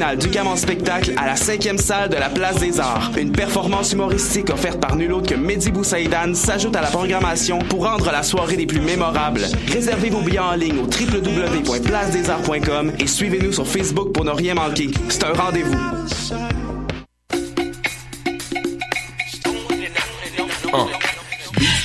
du Gamin Spectacle à la cinquième salle de la Place des Arts. Une performance humoristique offerte par nul autre que Mehdi Boussaïdan s'ajoute à la programmation pour rendre la soirée des plus mémorables. Réservez vos billets en ligne au www.placedesarts.com et suivez-nous sur Facebook pour ne rien manquer. C'est un rendez-vous. Uh.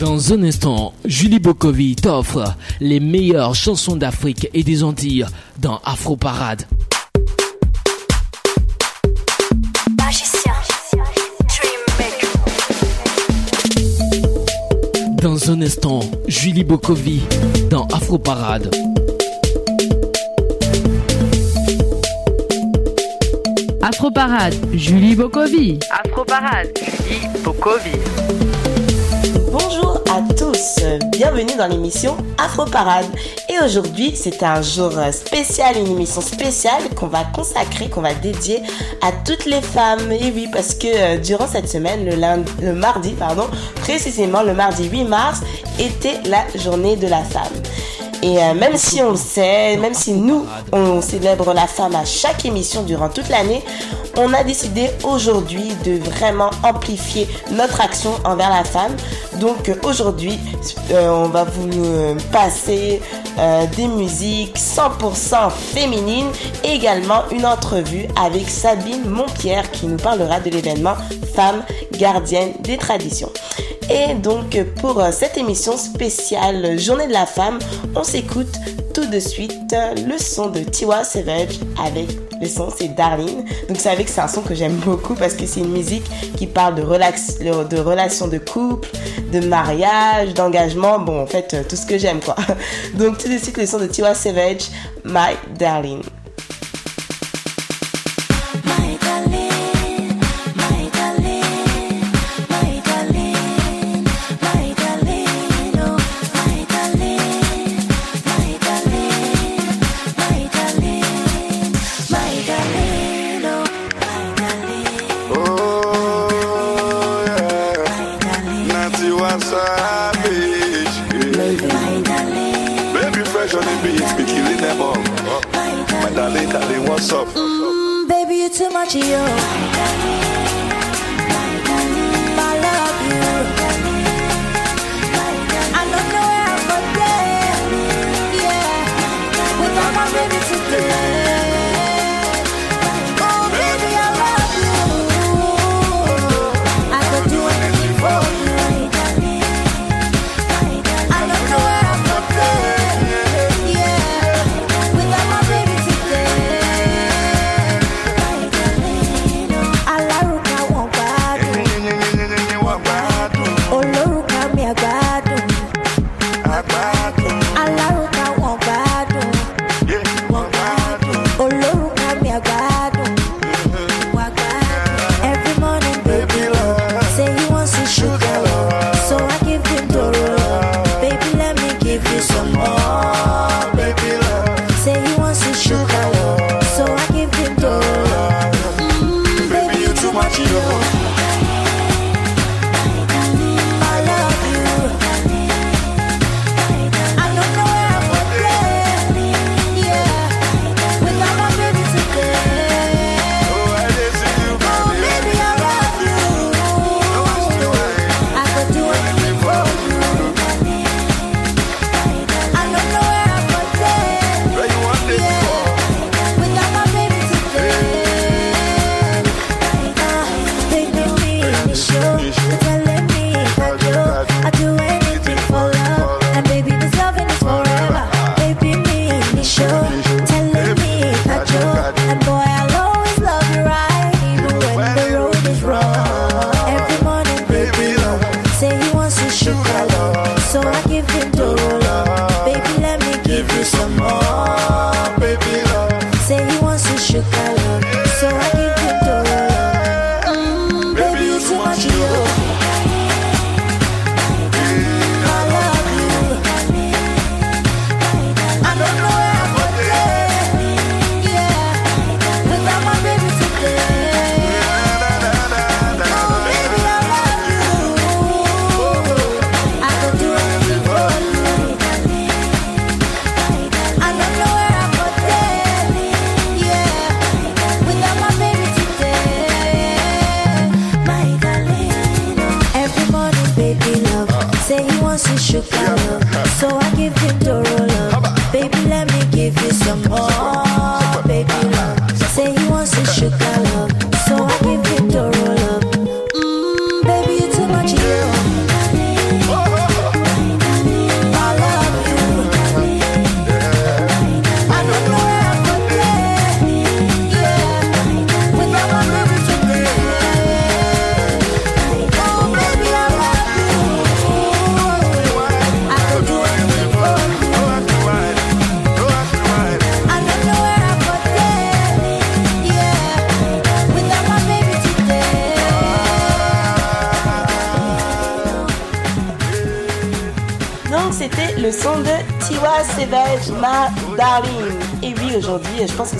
Dans un instant, Julie Bokovi t'offre les meilleures chansons d'Afrique et des Antilles dans Afro Parade. Dans un instant, Julie Bokovi dans Afro Parade. Afro Parade, Julie Bokovi. Afro Parade, Julie Bokovi. Bonjour à tous, bienvenue dans l'émission Afro Parade. Et aujourd'hui, c'est un jour spécial, une émission spéciale qu'on va consacrer, qu'on va dédier à toutes les femmes. Et oui, parce que euh, durant cette semaine, le, lundi, le mardi, pardon, précisément le mardi 8 mars, était la journée de la femme. Et euh, même si on le sait, même si nous, on célèbre la femme à chaque émission durant toute l'année, on a décidé aujourd'hui de vraiment amplifier notre action envers la femme. Donc euh, aujourd'hui, euh, on va vous passer euh, des musiques 100% féminines également une entrevue avec Sabine Montpierre qui nous parlera de l'événement Femmes gardiennes des traditions. Et donc pour euh, cette émission spéciale Journée de la femme, on s'écoute tout de suite euh, le son de Tiwa Savage avec le son c'est Darling. Donc savez que c'est un son que j'aime beaucoup parce que c'est une musique qui parle de, relax, de relations de couple, de mariage, d'engagement, bon en fait tout ce que j'aime quoi. Donc tout de suite le son de Tiwa Savage, My Darling. The beats, be killing them all. My darling, darling, what's up? Mm, baby, you're too much, yo.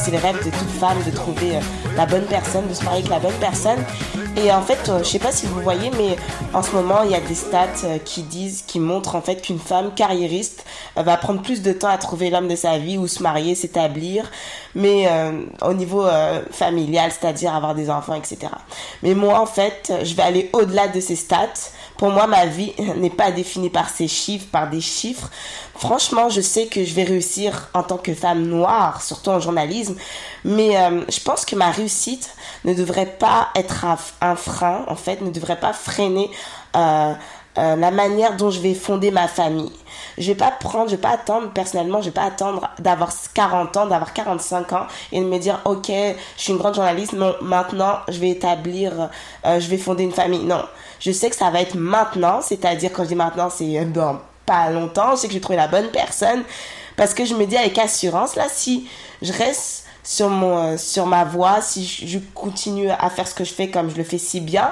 C'est le rêve de toute femme de trouver euh, la bonne personne, de se marier avec la bonne personne. Et en fait, euh, je sais pas si vous voyez, mais en ce moment, il y a des stats euh, qui disent, qui montrent en fait qu'une femme carriériste va prendre plus de temps à trouver l'homme de sa vie ou se marier, s'établir, mais euh, au niveau euh, familial, c'est-à-dire avoir des enfants, etc. Mais moi, en fait, je vais aller au-delà de ces stats. Pour moi, ma vie n'est pas définie par ces chiffres, par des chiffres. Franchement, je sais que je vais réussir en tant que femme noire, surtout en journalisme, mais euh, je pense que ma réussite ne devrait pas être un, frein, en fait, ne devrait pas freiner euh, euh, la manière dont je vais fonder ma famille. Je vais pas prendre, je vais pas attendre, personnellement, je vais pas attendre d'avoir 40 ans, d'avoir 45 ans et de me dire, ok, je suis une grande journaliste, non, maintenant, je vais établir, euh, je vais fonder une famille. Non. Je sais que ça va être maintenant, c'est-à-dire quand je dis maintenant, c'est euh, dans pas longtemps, je sais que je vais trouver la bonne personne parce que je me dis avec assurance, là, si je reste sur mon euh, sur ma voie si je continue à faire ce que je fais comme je le fais si bien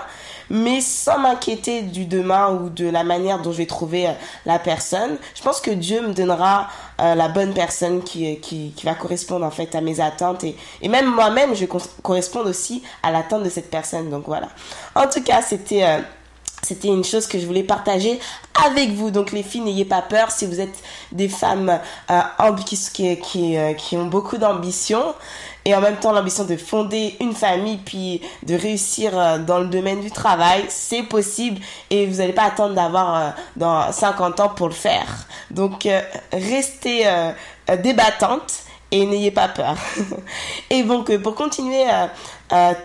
mais sans m'inquiéter du demain ou de la manière dont je vais trouver euh, la personne je pense que Dieu me donnera euh, la bonne personne qui, qui, qui va correspondre en fait à mes attentes et, et même moi-même je vais aussi à l'attente de cette personne. Donc voilà. En tout cas c'était euh, c'était une chose que je voulais partager avec vous. Donc les filles, n'ayez pas peur. Si vous êtes des femmes euh, qui, qui, euh, qui ont beaucoup d'ambition et en même temps l'ambition de fonder une famille puis de réussir euh, dans le domaine du travail, c'est possible et vous n'allez pas attendre d'avoir euh, dans 50 ans pour le faire. Donc euh, restez débattante et n'ayez pas peur. et donc pour continuer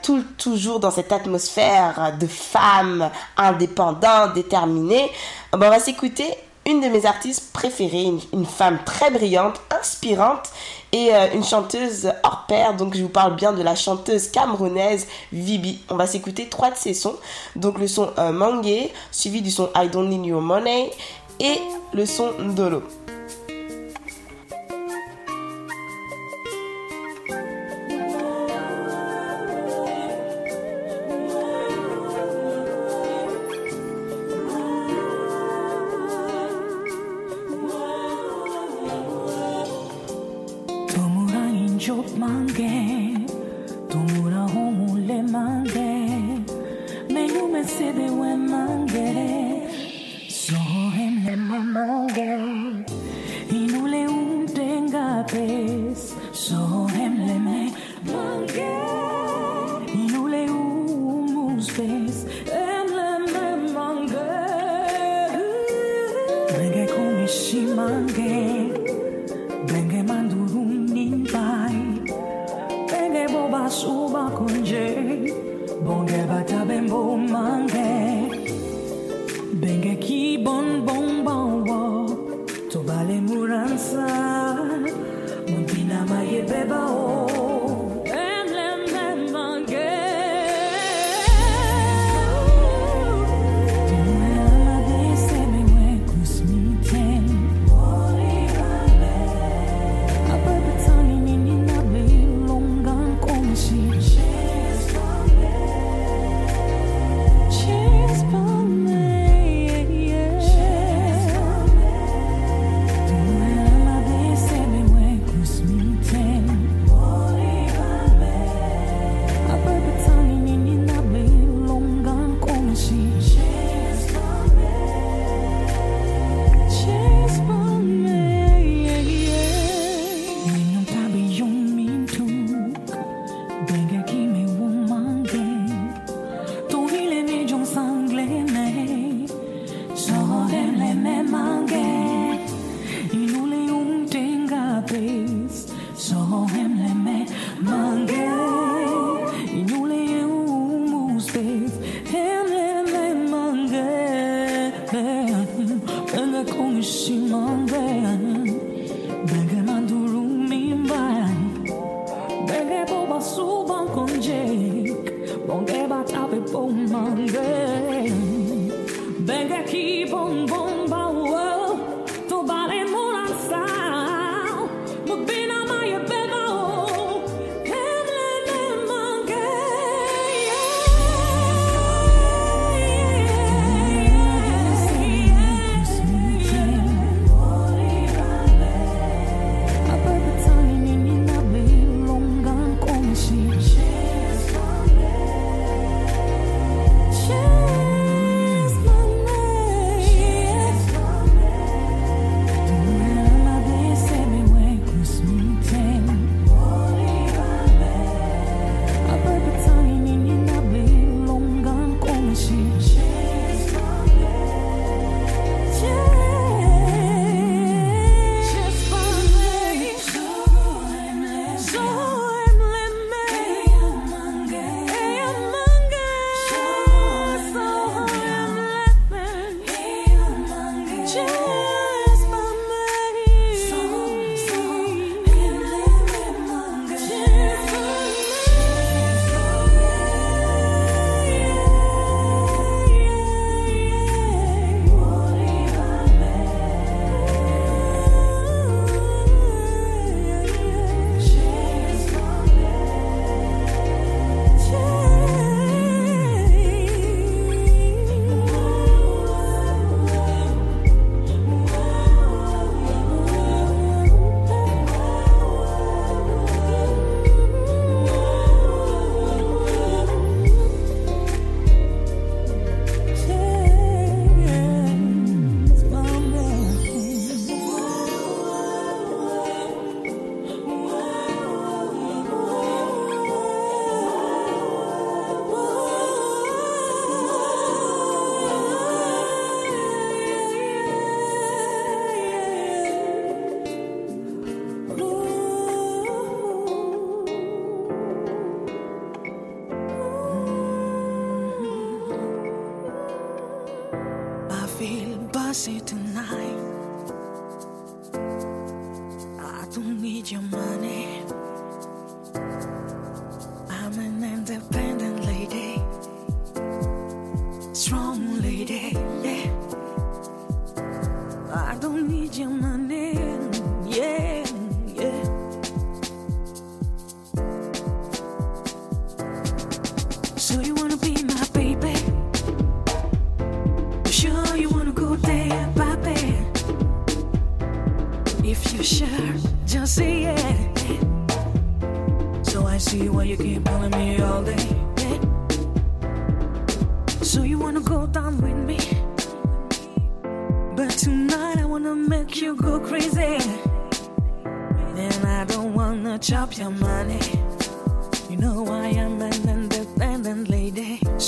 tout, toujours dans cette atmosphère de déterminées, euh, ben, on va s'écouter une de mes artistes préférées, une femme très brillante, inspirante et euh, une chanteuse hors pair. Donc je vous parle bien de la chanteuse camerounaise Vibi. On va s'écouter trois de ses sons. Donc le son euh, suivi du son I Don't Need Your Money et le son Ndolo.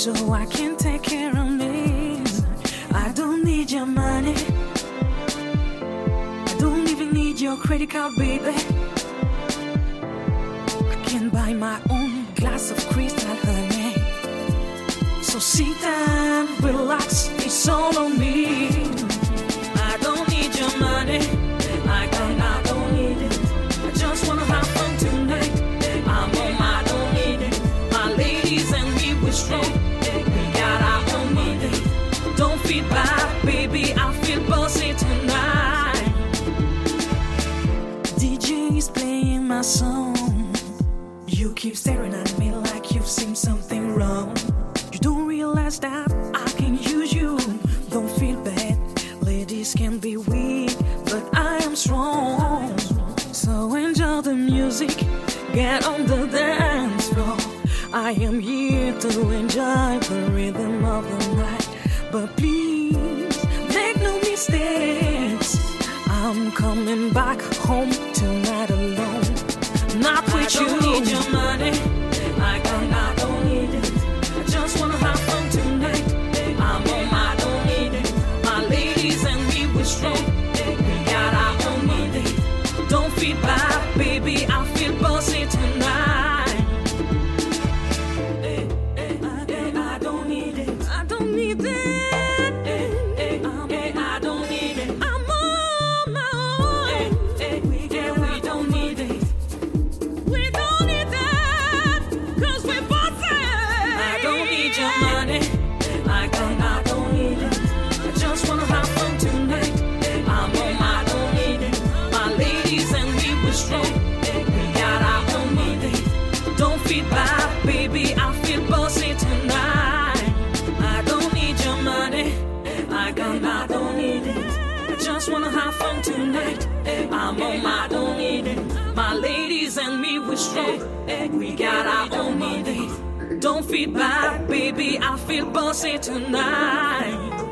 So I can take care of me. I don't need your money. I don't even need your credit card, baby. I can buy my own glass of crystal, honey. So sit down, relax, it's all on me. I don't need your money. Song. You keep staring at me like you've seen something wrong. You don't realize that I can use you. Don't feel bad. Ladies can be weak, but I am strong. So enjoy the music, get on the dance floor. I am here to enjoy the rhythm of the night. But please, make no mistakes. I'm coming back home we got our own money. Don't feed bad, baby, I feel bossy tonight.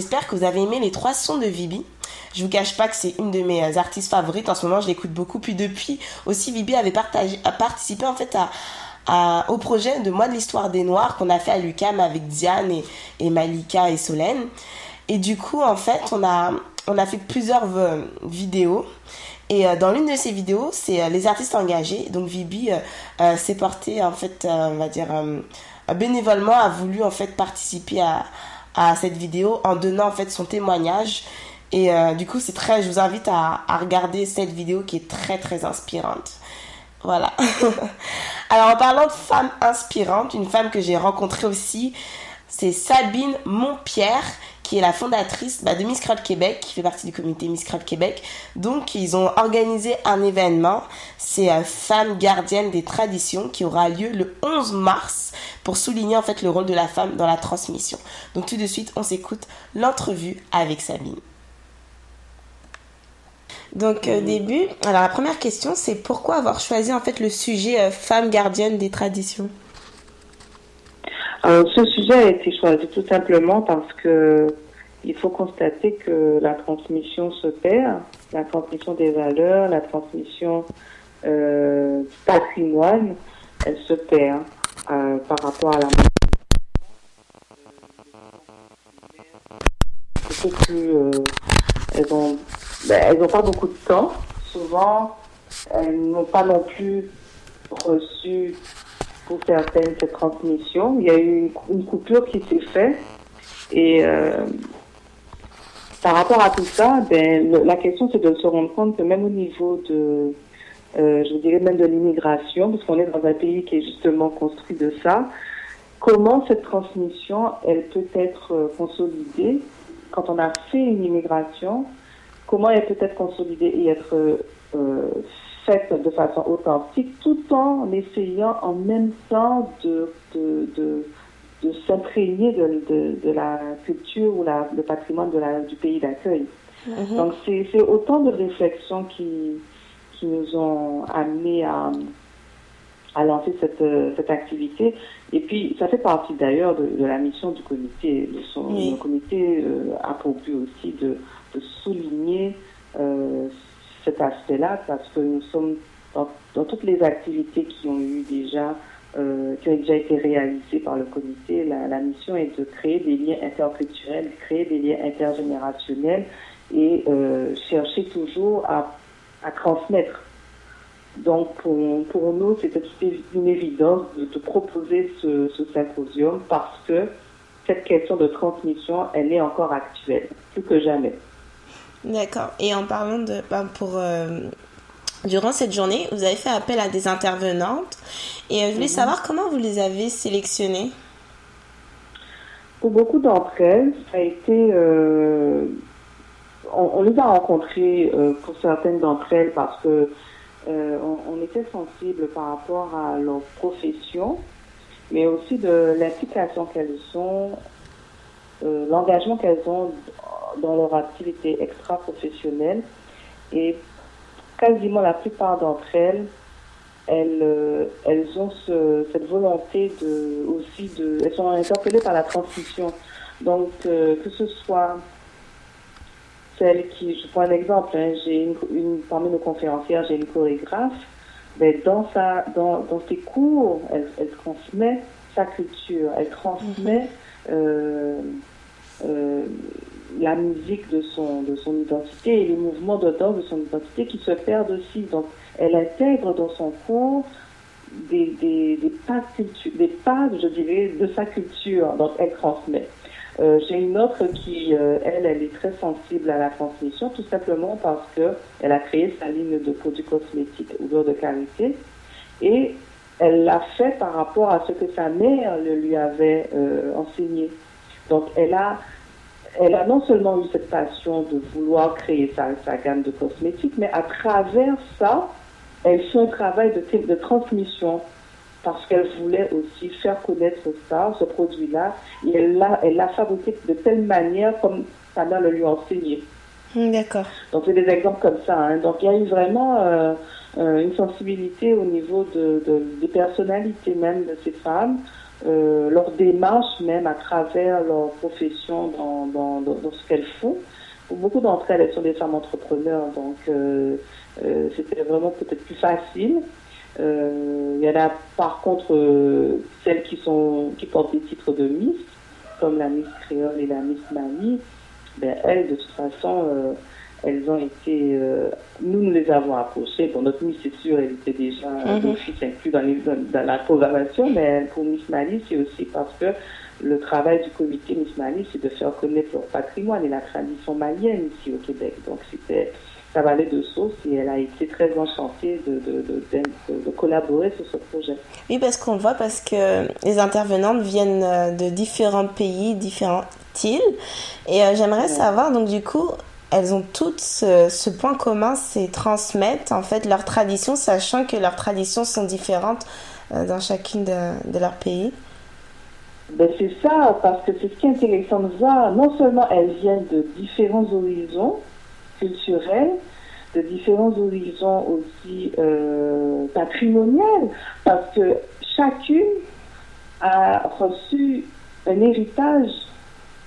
J'espère que vous avez aimé les trois sons de Vibi. Je vous cache pas que c'est une de mes euh, artistes favorites en ce moment, je l'écoute beaucoup. Puis depuis aussi, Vibi avait participé en fait au projet de Moi de l'histoire des Noirs qu'on a fait à l'UCAM avec Diane et, Malika et Solène. Et du coup, en fait, on a, fait plusieurs euh, vidéos. Et euh, dans l'une de ces vidéos, c'est les artistes engagés. Donc Vibi s'est porté, en fait, on va dire, bénévolement, a voulu en fait participer à, à cette vidéo en donnant en fait son témoignage. Et euh, du coup, c'est très, je vous invite à, à regarder cette vidéo qui est très très inspirante. Voilà. Alors en parlant de femmes inspirantes, une femme que j'ai rencontrée aussi, c'est Sabine Montpierre, qui est la fondatrice bah, de Miss Crowd Québec, qui fait partie du comité Miss Crowd Québec. Donc ils ont organisé un événement, c'est euh, Femmes gardiennes des traditions, qui aura lieu le 11 mars pour souligner en fait le rôle de la femme dans la transmission. Donc tout de suite, on s'écoute l'entrevue avec Sabine. Donc au début, alors la première question c'est pourquoi avoir choisi en fait le sujet euh, femme gardienne des traditions? Ce sujet a été choisi tout simplement parce que il faut constater que la transmission se perd, la transmission des valeurs, la transmission euh, du patrimoine, elle se perd euh, par rapport à la plus, euh, elles ont, ben, elles n'ont pas beaucoup de temps. Souvent, elles n'ont pas non plus reçu pour certaines cette transmission. Il y a eu une, coupure qui s'est faite et euh, par rapport à tout ça, ben, la question c'est de se rendre compte que même au niveau de, euh, je dirais même de l'immigration, parce qu'on est dans un pays qui est justement construit de ça, comment cette transmission, elle peut être euh, consolidée quand on a fait une immigration, comment elle peut être consolidée et être euh, faite de façon authentique, tout en essayant en même temps de, de, de, de s'imprégner de, de, de la culture ou la, le patrimoine de la, du pays d'accueil. Mhm. Donc c'est autant de réflexions qui, qui nous ont amenés à, à lancer cette, cette activité. Et puis, ça fait partie d'ailleurs de, de la mission du comité. De son, Oui. Le comité euh, a pour but aussi de, de souligner euh, cet aspect-là parce que nous sommes dans, toutes les activités qui ont eu déjà euh, qui ont déjà été réalisées par le comité, la, mission est de créer des liens interculturels, créer des liens intergénérationnels et euh, chercher toujours à, transmettre. Donc pour, pour nous, c'était une évidence de, de proposer ce, ce symposium parce que cette question de transmission, elle est encore actuelle, plus que jamais. D'accord. Et en parlant de. ben, pour, euh, durant cette journée, vous avez fait appel à des intervenantes. Et euh, je voulais Mhm. savoir comment vous les avez sélectionnées. Pour beaucoup d'entre elles, ça a été. euh, on, on les a rencontrées euh, pour certaines d'entre elles parce que on, on était sensible par rapport à leur profession, mais aussi de l'implication qu'elles ont, l'engagement qu'elles ont dans leur activité extra-professionnelle. Et quasiment la plupart d'entre elles, elles, euh, elles ont ce- cette volonté de aussi de, elles sont interpellées par la transmission. Donc euh, que ce soit celle qui, je prends un exemple, hein, j'ai une, une- parmi nos conférencières, j'ai une chorégraphe, mais dans sa, dans, dans ses cours, elle, elle transmet sa culture, elle transmet euh, euh, la musique de son, de son identité et les mouvements de danse de son identité qui se perdent aussi. Donc, elle intègre dans son cours des, des, des pas, des pas, je dirais, de sa culture. Donc, elle transmet. Euh, J'ai une autre qui, euh, elle, elle est très sensible à la transmission, tout simplement parce que elle a créé sa ligne de produits cosmétiques odeur de karité et elle l'a fait par rapport à ce que sa mère lui avait euh, enseigné. Donc, elle a, elle a non seulement eu cette passion de vouloir créer sa, sa gamme de cosmétiques, mais à travers ça, elle fait un travail de, de transmission parce qu'elle voulait aussi faire connaître ça, ce produit-là, et elle l'a, elle l'a fabriqué de telle manière comme sa mère le lui a enseigné. D'accord. Donc c'est des exemples comme ça. hein. Donc il y a eu vraiment euh, euh, une sensibilité au niveau de, de- des personnalités même de ces femmes euh, leur démarche même à travers leur profession dans, dans, ce qu'elles font. Beaucoup d'entre elles, elles sont des femmes entrepreneurs, donc euh, euh, c'était vraiment peut-être plus facile. Euh, il y en a par contre celles qui sont qui portent des titres de Miss, comme la Miss Créole et la Miss Mani. Ben, elles, de toute façon, elles ont été. euh, nous, nous les avons approchées. Bon, notre Miss, c'est sûr, elle était déjà Mhm. d'office inclus dans, les, dans, dans la programmation, mais pour Miss Mali, c'est aussi parce que le travail du comité Miss Mali, c'est de faire connaître leur patrimoine et la tradition malienne ici au Québec. Donc, c'était. Ça valait de sauce et elle a été très enchantée de, de, de, de- de collaborer sur ce projet. Oui, parce qu'on voit, parce que les intervenantes viennent euh, de différents pays, différentes îles. Et euh, j'aimerais savoir, donc du coup, elles ont toutes ce, point commun, c'est transmettre en fait leurs traditions, sachant que leurs traditions sont différentes euh, dans chacune de, leurs pays. Ben c'est ça, parce que c'est ce qui est intéressant de voir. Non seulement elles viennent de différents horizons culturels, de différents horizons aussi euh, parce que chacune a reçu un héritage.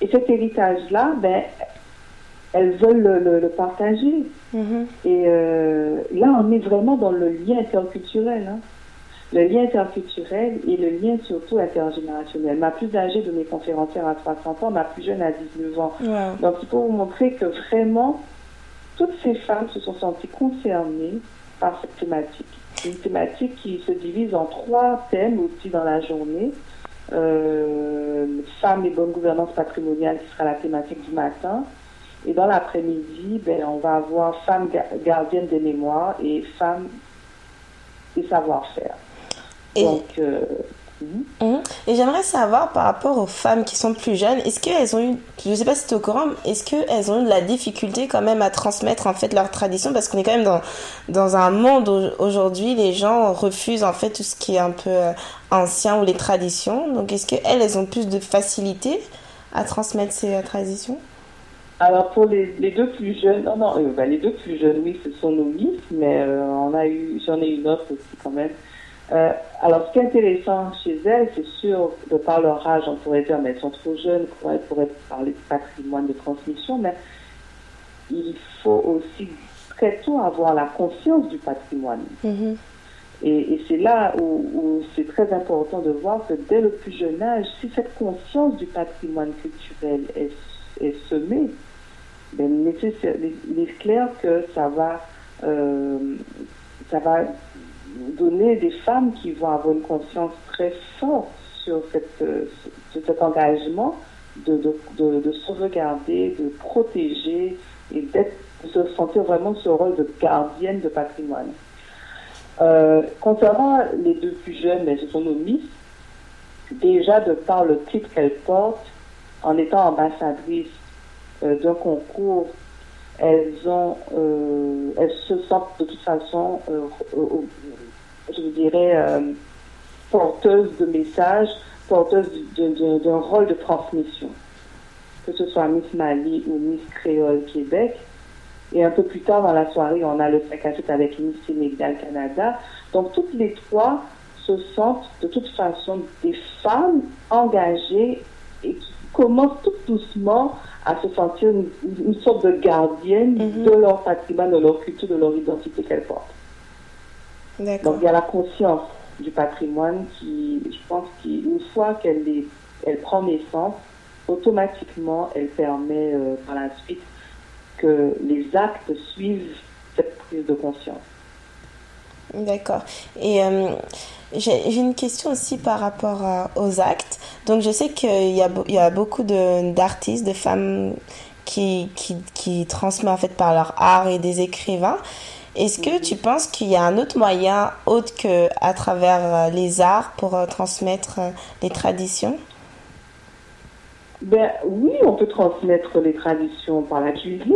Et cet héritage-là, ben, elles veulent le, le- le partager. Et euh, là, on est vraiment dans le lien interculturel. hein. Le lien interculturel et le lien surtout intergénérationnel. Ma plus âgée de mes conférencières à 60 ans, ma plus jeune à 19 ans. Wow. Donc, il faut vous montrer que vraiment, toutes ces femmes se sont senties concernées par cette thématique. Une thématique qui se divise en trois thèmes aussi dans la journée. Euh, femmes et bonne gouvernance patrimoniale qui sera la thématique du matin. Et dans l'après-midi, ben, on va avoir femmes ga- gardiennes des mémoires et femmes et savoir-faire. Et- Donc, euh, Mhm. Et j'aimerais savoir par rapport aux femmes qui sont plus jeunes, est-ce qu'elles ont eu, je ne sais pas si tu es au courant, est-ce qu'elles ont eu de la difficulté quand même à transmettre en fait leur tradition parce qu'on est quand même dans, dans un monde où aujourd'hui les gens refusent en fait tout ce qui est un peu euh, ancien ou les traditions. Donc est-ce qu'elles, elles ont plus de facilité à transmettre ces euh, traditions? Alors pour les, les deux plus jeunes, non, non, euh, bah, les deux plus jeunes, oui, ce sont nos miss, mais euh, on a eu, j'en ai une autre aussi quand même. Euh, alors ce qui est intéressant chez elles, c'est sûr, de par leur âge, on pourrait dire, mais elles sont trop jeunes, pour elles pourraient parler de patrimoine, de transmission, mais il faut aussi très tôt avoir la conscience du patrimoine. Et, et c'est là où, où c'est très important de voir que dès le plus jeune âge, si cette conscience du patrimoine culturel est, est semée, ben, il est clair que ça va, euh, ça va donner des femmes qui vont avoir une conscience très forte sur, cette, euh, sur cet engagement de, de, de, de sauvegarder, de protéger et d'être, de se sentir vraiment ce rôle de gardienne de patrimoine. Euh, concernant les deux plus jeunes, nos miss, déjà de par le titre qu'elles portent, en étant ambassadrices euh, d'un concours, elles euh, se sentent de toute façon, euh, je dirais, porteuses de messages, porteuses d'un rôle de transmission, que ce soit Miss Mali ou Miss Créole Québec. Et un peu plus tard dans la soirée, on a le 5 à 7 avec Miss Sénégal Canada. Donc toutes les trois se sentent de toute façon des femmes engagées et qui commencent tout doucement à se sentir une, une sorte de gardienne de leur patrimoine, de leur culture, de leur identité qu'elles portent. Donc il y a la conscience du patrimoine qui, je pense qu'une fois qu'elle elle prend naissance, automatiquement elle permet euh, par la suite que les actes suivent cette prise de conscience. D'accord. Et euh, j'ai une question aussi par rapport à- aux actes. Donc je sais qu'il y a, il y a beaucoup d'artistes, de, femmes qui, qui, qui transmettent en fait par leur art et des écrivains. Est-ce que tu penses qu'il y a un autre moyen autre que à travers euh, les arts pour euh, transmettre euh, les traditions? Ben oui, on peut transmettre les traditions par la cuisine.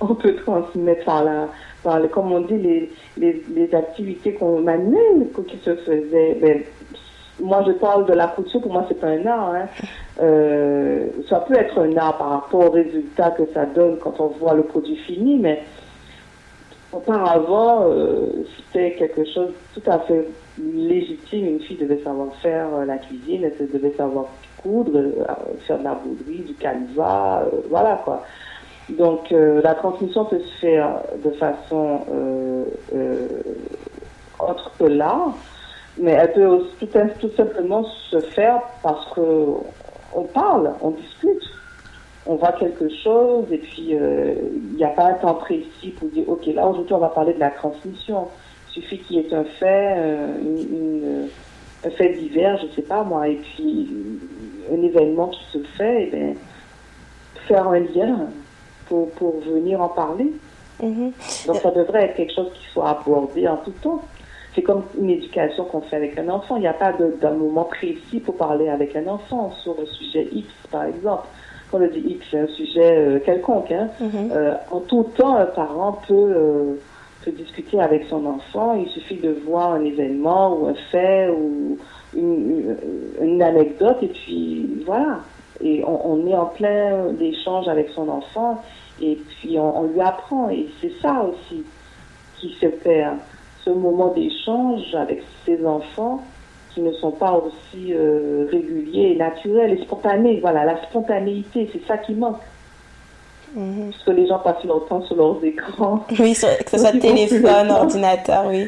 On peut transmettre par la, comme on dit, les, les, activités qu'on manuelles qui se faisaient. Ben, moi, je parle de la couture, pour moi, c'est un art. Hein. Euh, ça peut être un art par rapport au résultat que ça donne quand on voit le produit fini, mais auparavant, euh, c'était quelque chose tout à fait légitime. Une fille devait savoir faire euh, la cuisine, elle devait savoir coudre, faire de la bouderie, du canevas, voilà quoi. Donc euh, la transmission peut se faire de façon euh, euh, autre que l'art, mais elle peut aussi tout, simplement se faire parce que on parle, on discute on voit quelque chose et puis euh, il n'y a pas un temps précis pour dire ok là aujourd'hui on va parler de la transmission. Il suffit qu'il y ait un fait, euh, un fait divers, je sais pas moi, et puis un événement qui se fait, et ben, faire un lien pour, pour venir en parler. Donc ça devrait être quelque chose qui soit abordé en tout temps. C'est comme une éducation qu'on fait avec un enfant. Il n'y a pas de- d'un moment précis pour parler avec un enfant sur le sujet X, par exemple. Quand on dit X, c'est un sujet euh, quelconque. Hein. Euh, en tout temps, un parent peut, euh, peut discuter avec son enfant. Il suffit de voir un événement ou un fait ou une- une anecdote et puis voilà. Et on, on est en plein échange avec son enfant et puis on, on lui apprend. Et c'est ça aussi qui se perd. Ce moment d'échange avec ses enfants qui ne sont pas aussi euh, réguliers et naturels et spontanés. Voilà, la spontanéité, c'est ça qui manque. Parce que les gens passent leur temps sur leurs écrans. Oui, sur- que ce soit téléphone, ordinateur, oui.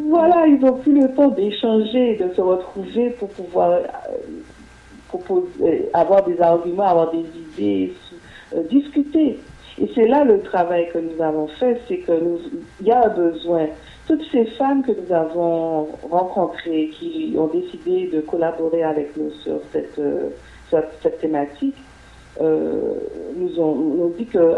Voilà, ils n'ont plus le temps d'échanger, de se retrouver pour pouvoir euh, proposer, avoir des arguments, avoir des idées, euh, discuter. Et c'est là le travail que nous avons fait, c'est que il y a un besoin. Toutes ces femmes que nous avons rencontrées, qui ont décidé de collaborer avec nous sur cette, euh, cette thématique, euh, nous ont, dit que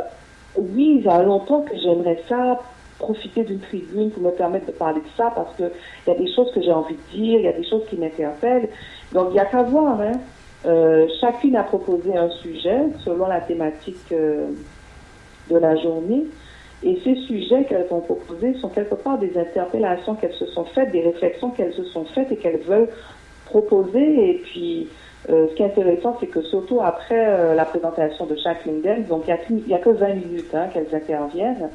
oui, il y a longtemps que j'aimerais ça, profiter d'une tribune pour me permettre de parler de ça, parce qu'il y a des choses que j'ai envie de dire, il y a des choses qui m'interpellent. Donc, il n'y a qu'à voir. Hein. Euh, chacune a proposé un sujet selon la thématique euh, de la journée. Et ces sujets qu'elles ont proposés sont quelque part des interpellations qu'elles se sont faites, des réflexions qu'elles se sont faites et qu'elles veulent proposer. Et puis, euh, ce qui est intéressant, c'est que surtout après la présentation de chacune d'elles, donc il n'y a, que 20 minutes hein, qu'elles interviennent.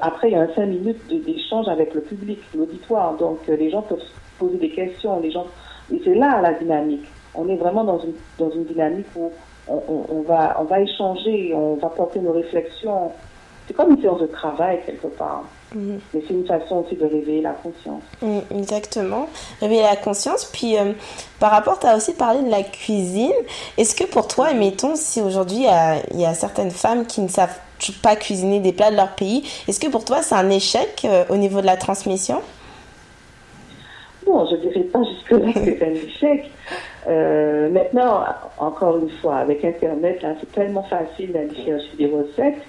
Après, il y a un 5 minutes d'échange avec le public, l'auditoire. Donc, les gens peuvent se poser des questions. Les gens... Et c'est là la dynamique. On est vraiment dans une, dans une dynamique où on, on- on va, on va échanger, on va porter nos réflexions. C'est comme une séance de travail, quelque part. Mhm. Mais c'est une façon aussi de réveiller la conscience. Mm, Exactement. Réveiller la conscience. Puis, euh, par rapport, tu as aussi parlé de la cuisine. Est-ce que pour toi, admettons, si aujourd'hui il y a, il y a certaines femmes qui ne savent pas cuisiner des plats de leur pays, est-ce que pour toi c'est un échec euh, au niveau de la transmission? Bon, je dirais pas jusque-là que c'est un échec. Euh, maintenant, encore une fois, avec Internet, là, c'est tellement facile d'aller chercher des recettes.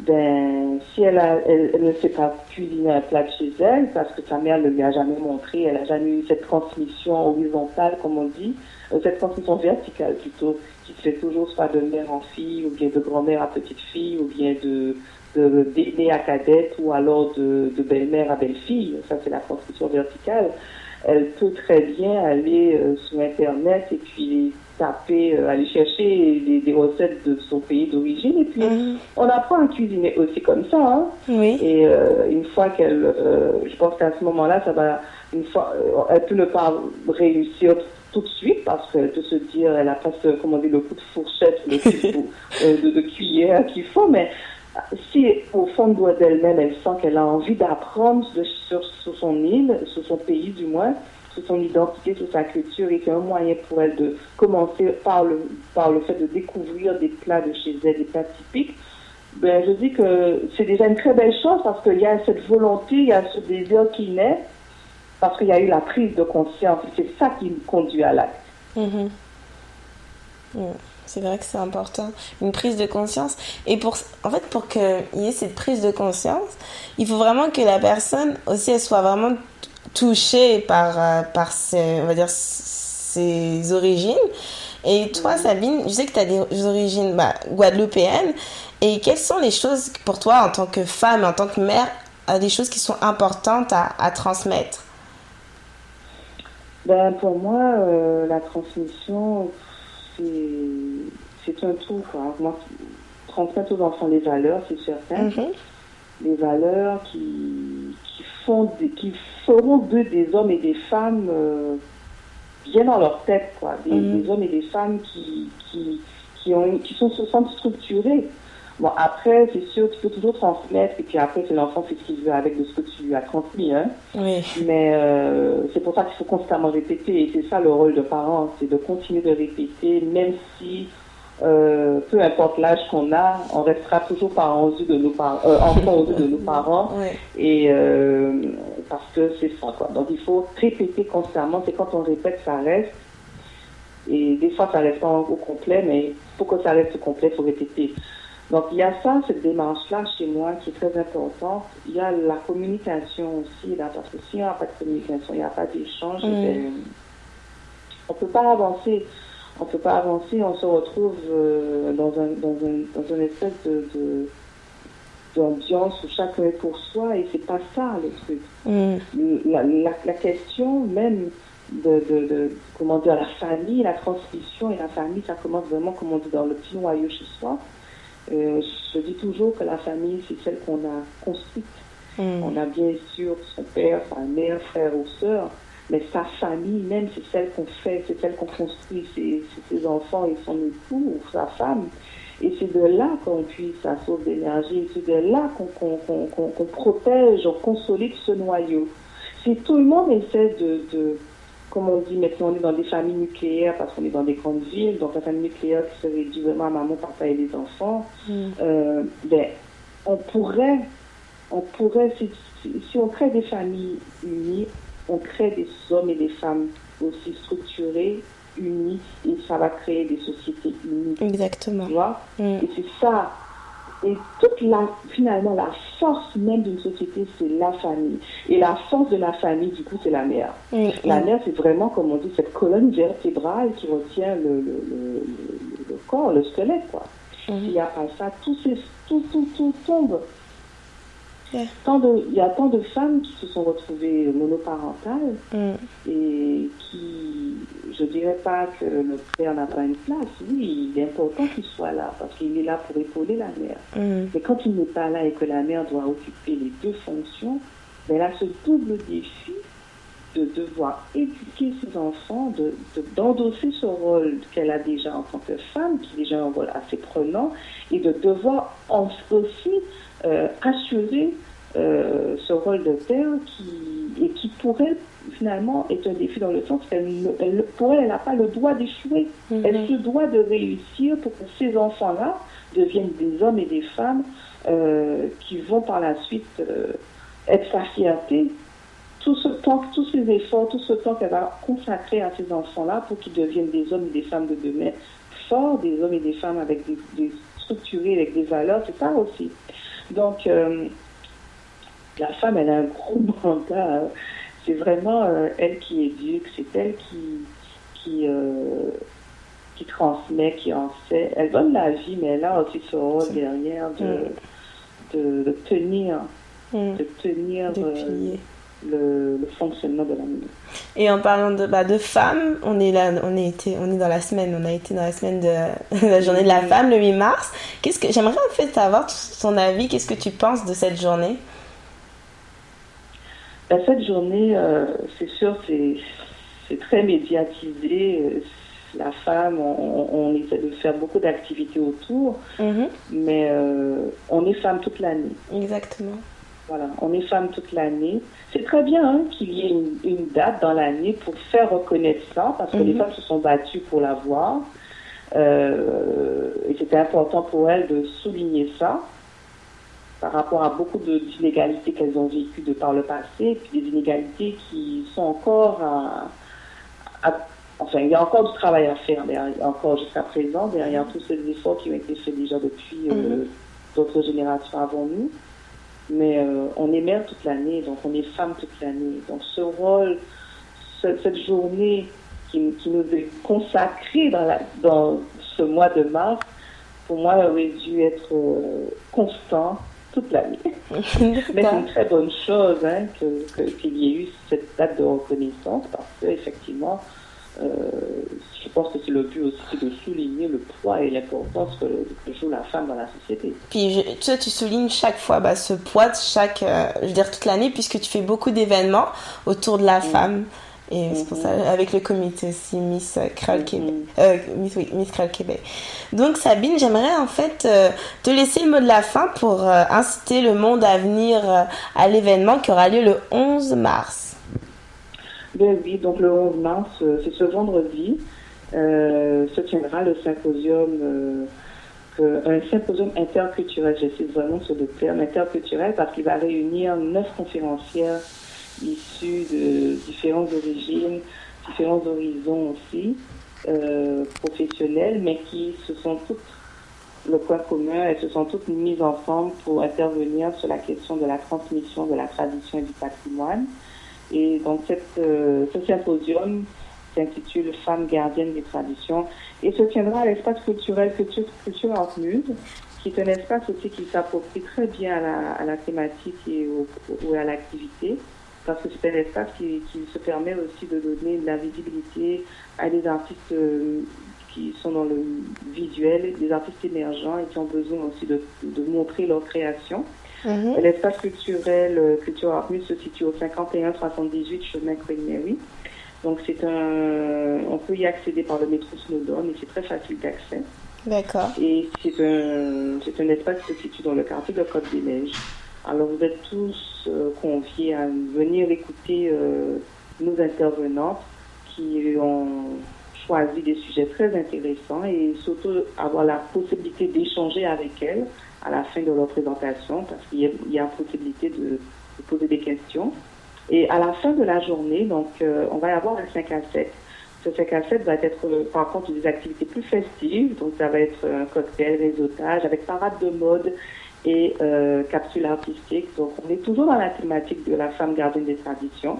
Ben, si elle, a, elle, elle ne sait pas cuisiner un plat de chez elle, parce que sa mère ne lui a jamais montré, elle n'a jamais eu cette transmission horizontale, comme on dit, euh, cette transmission verticale plutôt, qui se fait toujours soit de mère en fille, ou bien de grand-mère à petite fille, ou bien de de d'aîné à cadette, ou alors de, de belle-mère à belle-fille. Ça, c'est la transmission verticale. Elle peut très bien aller euh, sur Internet et puis taper, euh, aller chercher des, des recettes de son pays d'origine. Et puis, on apprend à cuisiner aussi comme ça. Hein? Et euh, une fois qu'elle, euh, je pense qu'à ce moment-là, ça va, une fois, euh, elle peut ne pas réussir tout de suite parce qu'elle peut se dire, elle a pas ce, comment dire, le coup de fourchette, le coup de, de, de cuillère qu'il faut, mais si au fond de d'elle-même, elle sent qu'elle a envie d'apprendre sur, son île, sur son pays du moins, sur son identité, sur sa culture, et qu'il y a un moyen pour elle de commencer par le, par le fait de découvrir des plats de chez elle, des plats typiques, ben, je dis que c'est déjà une très belle chose parce qu'il y a cette volonté, il y a ce désir qui naît, parce qu'il y a eu la prise de conscience. C'est ça qui me conduit à l'acte. Mhm. Mm. C'est vrai que c'est important, une prise de conscience. Et pour, en fait, pour qu'il y ait cette prise de conscience, il faut vraiment que la personne aussi, elle soit vraiment touchée par, euh, par ses, on va dire, ses origines. Et toi, Sabine, je sais que tu as des origines bah, guadeloupéennes. Et quelles sont les choses pour toi, en tant que femme, en tant que mère, euh, des choses qui sont importantes à, à transmettre? Ben, pour moi, euh, la transmission, c'est un tout. Quoi. Moi, transmettre aux enfants les valeurs, c'est certain. les valeurs qui, qui, font des- qui feront d'eux des hommes et des femmes euh, bien dans leur tête, quoi. Des, Mhm. des hommes et des femmes qui, qui, qui, ont, qui sont, se sentent structurés. Bon, après, c'est sûr, tu peux toujours transmettre, et puis après, c'est l'enfant fait ce qu'il veut avec de ce que tu lui as transmis, hein. Oui. Mais euh, c'est pour ça qu'il faut constamment répéter, et c'est ça le rôle de parent, c'est de continuer de répéter, même si, euh, peu importe l'âge qu'on a, on restera toujours parents aux yeux de nos parents, euh, enfants aux yeux de nos parents, et euh, parce que c'est ça, quoi. Donc il faut répéter constamment, c'est quand on répète, ça reste, et des fois ça reste pas au complet, mais pour que ça reste complet, il faut répéter. Donc il y a ça, cette démarche-là chez moi qui est très importante. Il y a la communication aussi, là, parce que s'il n'y a pas de communication, il n'y a pas d'échange, Mm. ben, on ne peut pas avancer. On ne peut pas avancer, on se retrouve euh, dans, un, dans, un, dans une espèce de, de- d'ambiance où chacun est pour soi et c'est pas ça le truc. Mm. La, la, la question même de, de, de, comment dire, la famille, la transmission et la famille, ça commence vraiment, comme on dit, dans le petit noyau chez soi. Euh, je dis toujours que la famille, c'est celle qu'on a construite. Mm. On a bien sûr son père, sa mère, frère ou sœur, mais sa famille même, c'est celle qu'on fait, c'est celle qu'on construit, c'est ses enfants et son époux ou sa femme. Et c'est de là qu'on puise sa source d'énergie, c'est de là qu'on protège, on consolide ce noyau. Si tout le monde essaie de, de comme on dit maintenant, on est dans des familles nucléaires parce qu'on est dans des grandes villes, donc la famille nucléaire qui se réduit vraiment à maman, papa et les enfants, euh, ben, on pourrait, on pourrait, si on crée des familles unies, on crée des hommes et des femmes aussi structurés, unis, et ça va créer des sociétés unies. Exactement. Tu vois? Mm. Et c'est ça. Et toute la, finalement, la force même d'une société, c'est la famille. Et la force de la famille, du coup, c'est la mère. La mère, c'est vraiment, comme on dit, cette colonne vertébrale qui retient le, le, le, corps, le squelette, quoi. S'il n'y a pas ça, tout, tout, tout, tout tombe. Tant de, il y a tant de femmes qui se sont retrouvées monoparentales Mm. et qui, je dirais pas que le père n'a pas une place. Oui, il est important qu'il soit là parce qu'il est là pour épauler la mère. Mm. Mais quand il n'est pas là et que la mère doit occuper les deux fonctions, ben, elle a ce double défi de devoir éduquer ses enfants, de, de- d'endosser ce rôle qu'elle a déjà en tant que femme, qui est déjà un rôle assez prenant, et de devoir en- aussi assurer euh, ce rôle de père qui, et qui pour elle, finalement, est un défi dans le sens qu'elle, elle, pour elle, elle n'a pas le droit d'échouer. Elle se doit de réussir pour que ces enfants-là deviennent des hommes et des femmes euh, qui vont par la suite euh, être sa fierté. Tout ce temps, tous ces efforts, tout ce temps qu'elle va consacrer à ces enfants-là pour qu'ils deviennent des hommes et des femmes de demain forts, des hommes et des femmes avec des, des structurés, avec des valeurs, c'est ça aussi. Donc, euh, la femme, elle a un gros mandat. hein. C'est vraiment euh, elle qui éduque, c'est elle qui, qui, euh, qui transmet, qui en fait. Elle donne la vie, mais elle a aussi ce rôle derrière de, de, de tenir, Mm. de tenir De. Le, le fonctionnement de la maison. Et en parlant de, bah, de femmes, on est là, on est, été, on est dans la semaine, on a été dans la semaine de la journée de la femme, le 8 mars. Qu'est-ce que j'aimerais en fait savoir ton avis, qu'est-ce que tu penses de cette journée? Ben, cette journée, euh, c'est sûr, c'est très médiatisé. La femme, on, on essaie de faire beaucoup d'activités autour, mais euh, on est femme toute l'année. Exactement. Voilà, on est femme toute l'année. C'est très bien hein, qu'il y ait une, une date dans l'année pour faire reconnaître ça, parce que les Mhm. femmes se sont battues pour l'avoir. Euh, et c'était important pour elles de souligner ça par rapport à beaucoup d'inégalités qu'elles ont vécues de par le passé, et puis des inégalités qui sont encore à, à- Enfin, il y a encore du travail à faire derrière, encore jusqu'à présent, derrière tous ces efforts qui ont été faits déjà depuis euh, Mhm. d'autres générations avant nous. Mais euh, on est mère toute l'année, donc on est femme toute l'année. Donc ce rôle, ce- cette journée qui, qui nous est consacrée dans, la- dans ce mois de mars, pour moi, aurait dû être euh, constant toute l'année. Mais c'est une très bonne chose hein, que- que- qu'il y ait eu cette date de reconnaissance parce qu'effectivement, euh, je pense que c'est le but aussi de souligner le poids et l'importance que, que joue la femme dans la société. Puis je- tu soulignes chaque fois bah, ce poids de chaque, euh, je veux dire toute l'année, puisque tu fais beaucoup d'événements autour de la femme. Et c'est pour ça, avec le comité aussi, Miss Créole Québec. Euh, Miss, oui, Miss Créole Québec. Donc Sabine, j'aimerais en fait euh, te laisser le mot de la fin pour euh, inciter le monde à venir euh, à l'événement qui aura lieu le 11 mars. Ben oui, donc le 11 mars, euh, c'est ce vendredi, euh, se tiendra le symposium, euh, un symposium interculturel, j'insiste vraiment sur le terme interculturel parce qu'il va réunir neuf conférencières issues de différentes origines, différents horizons aussi, professionnels, mais qui se sont toutes le point commun, elles se sont toutes mises ensemble pour intervenir sur la question de la transmission de la tradition et du patrimoine. Et donc cette, euh, ce symposium s'intitule Femmes gardiennes des traditions et se tiendra à l'espace culturel Culture, Culture Art Muse, qui est un espace aussi qui s'approprie très bien à la, à la thématique et au- à l'activité, parce que c'est un espace qui, qui se permet aussi de donner de la visibilité à des artistes euh, qui sont dans le visuel, des artistes émergents et qui ont besoin aussi de, de montrer leur création. Mhm. L'espace culturel euh, Culture Art Muse se situe au 51-78 chemin Mary. Donc c'est un, on peut y accéder par le métro Snowdon et c'est très facile d'accès. D'accord. Et c'est un, c'est un espace qui se situe dans le quartier de Côte des Neiges. Alors vous êtes tous euh, conviés à venir écouter euh, nos intervenantes qui ont choisi des sujets très intéressants et surtout avoir la possibilité d'échanger avec elles à la fin de leur présentation parce qu'il y y a possibilité de, de poser des questions. Et à la fin de la journée, donc, euh, on va avoir un 5 à 7. Ce 5 à 7 va être, euh, par contre, des activités plus festives. Donc, ça va être un cocktail, réseautage, avec parade de mode et euh, capsule artistique. Donc, on est toujours dans la thématique de la femme gardienne des traditions,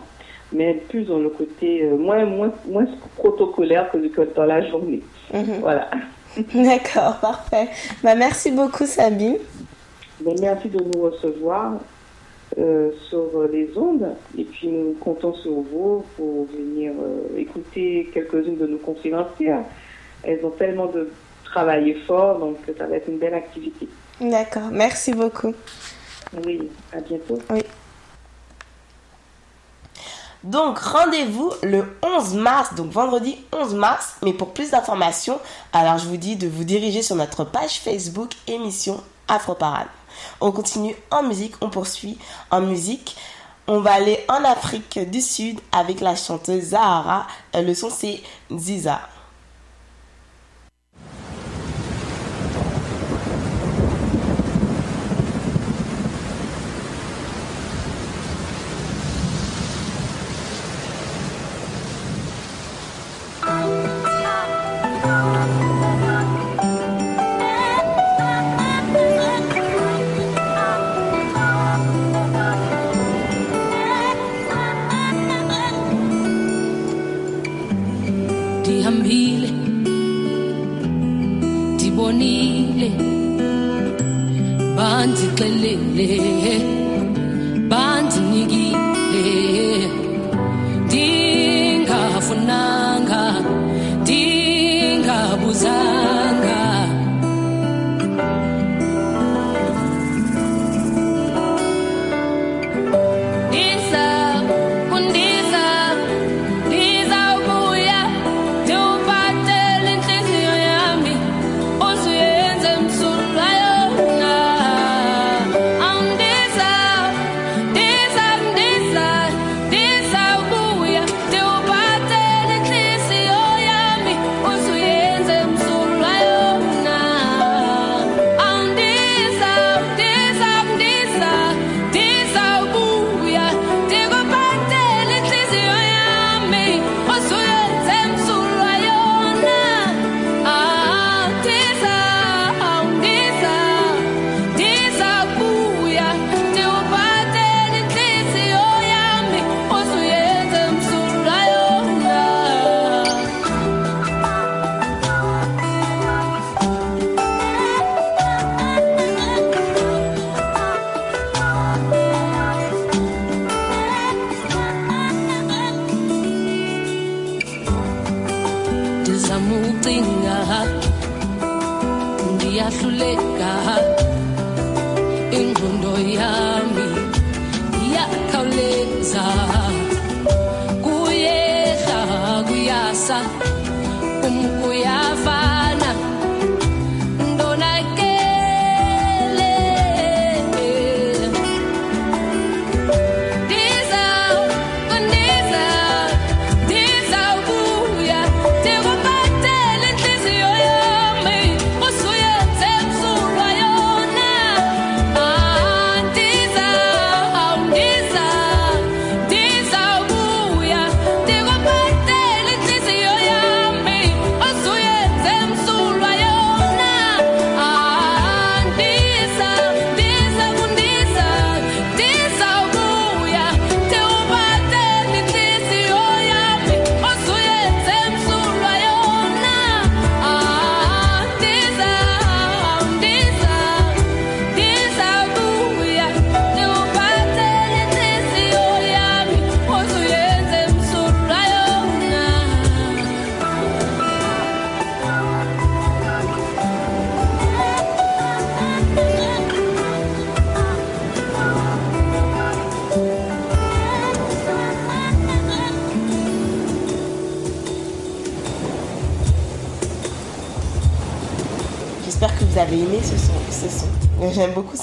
mais plus dans le côté euh, moins, moins, moins protocolaire que, dans la journée. Mhm. Voilà. D'accord, parfait. Bah, merci beaucoup Sabine. Ben, merci de nous recevoir euh, sur les ondes et puis nous comptons sur vous pour venir euh, écouter quelques-unes de nos conférencières. Elles ont tellement de travail fort, donc ça va être une belle activité. D'accord, merci beaucoup. Oui, à bientôt. Oui. Donc rendez-vous le 11 mars, donc vendredi 11 mars. Mais pour plus d'informations, alors je vous dis de vous diriger sur notre page Facebook émission Afro Parade. On continue en musique, on poursuit en musique. On va aller en Afrique du Sud avec la chanteuse Zahara. Euh, Le son c'est Ziza.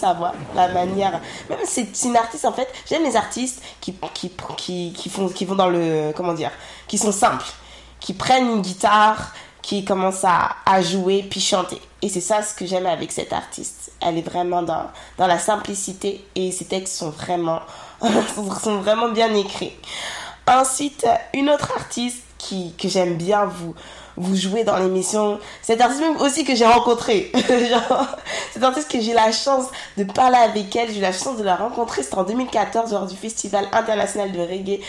J'aime beaucoup sa voix, la manière. Même c'est une artiste en fait. J'aime les artistes qui, qui, qui, qui font, qui vont dans le. Comment dire Qui sont simples. Qui prennent une guitare, qui commencent à, à jouer puis chanter. Et c'est ça ce que j'aime avec cette artiste. Elle est vraiment dans, dans la simplicité et ses textes sont vraiment, sont vraiment bien écrits. Ensuite, une autre artiste qui, que j'aime bien vous, vous jouer dans l'émission. Cette artiste même aussi que j'ai rencontrée. Genre, cette artiste que j'ai la chance de parler avec elle, j'ai eu la chance de la rencontrer. C'était en 2014 lors du Festival international de reggae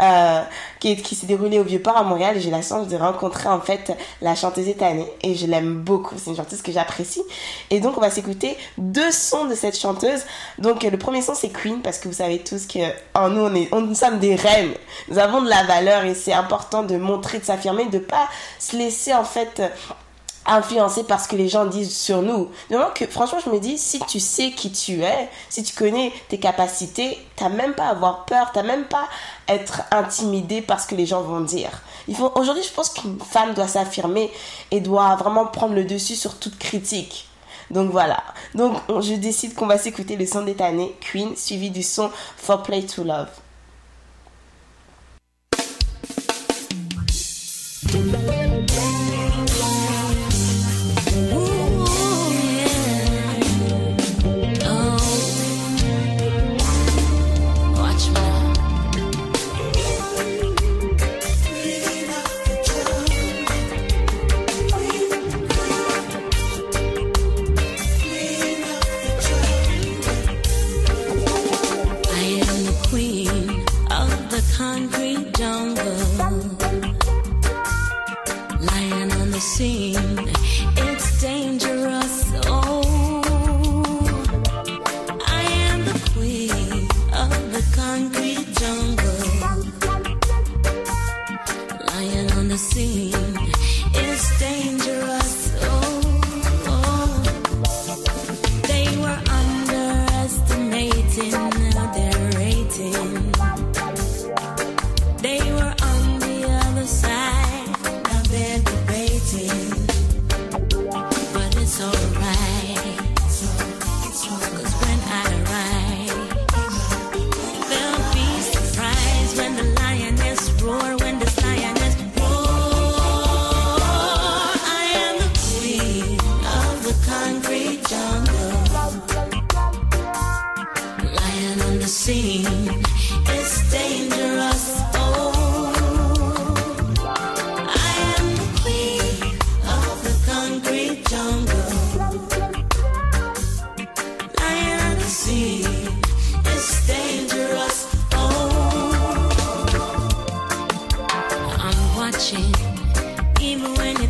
euh, qui, s'est déroulé au Vieux-Port à Montréal. Et j'ai la chance de rencontrer en fait la chanteuse étannée. Et je l'aime beaucoup. C'est une chanteuse que j'apprécie. Et donc on va s'écouter deux sons de cette chanteuse. Donc le premier son c'est Queen parce que vous savez tous que en nous on est, on, nous sommes des reines. Nous avons de la valeur et c'est important de montrer, de s'affirmer, de pas se laisser en fait influencé par ce que les gens disent sur nous. Donc franchement je me dis si tu sais qui tu es, si tu connais tes capacités, t'as même pas à avoir peur, t'as même pas être intimidé par ce que les gens vont dire. Faut aujourd'hui je pense qu'une femme doit s'affirmer et doit vraiment prendre le dessus sur toute critique. Donc voilà. Donc on- je décide qu'on va s'écouter le son d'étané Queen suivi du son For Play to Love. even when it's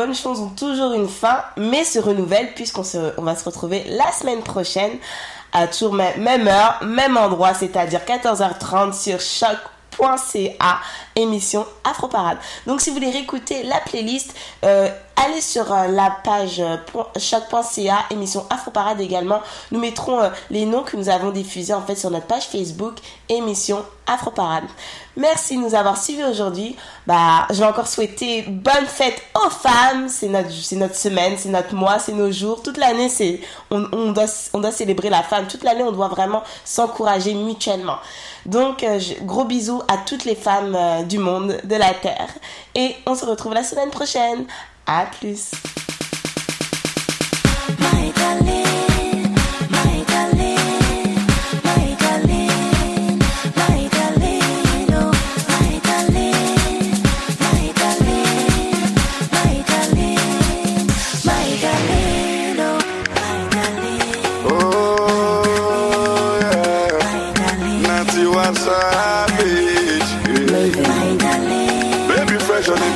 bonnes choses ont toujours une fin, mais se renouvellent puisqu'on se, on va se retrouver la semaine prochaine à toujours même, heure, même endroit, c'est-à-dire 14h30 sur choc.ca, émission Afro Parade. Donc si vous voulez réécouter la playlist, euh, allez sur euh, la page euh, choc.ca, émission Afro Parade également. Nous mettrons les noms que nous avons diffusés en fait sur notre page Facebook, émission Afro Parade. Merci de nous avoir suivis aujourd'hui. Bah, je vais encore souhaiter bonne fête aux femmes. C'est notre, semaine, c'est notre mois, c'est nos jours. Toute l'année, on, doit, célébrer la femme. Toute l'année, on doit vraiment s'encourager mutuellement. Donc, euh, gros bisous à toutes les femmes euh, du monde, de la terre. Et on se retrouve la semaine prochaine. À plus.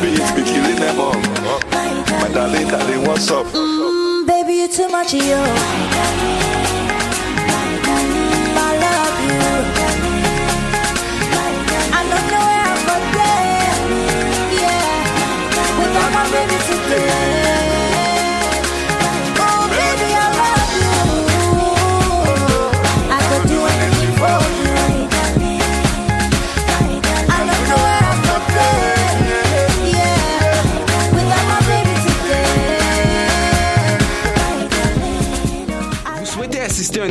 Beat, be killing them all. My darling, darling, what's up? Mm, baby, you too much, yo.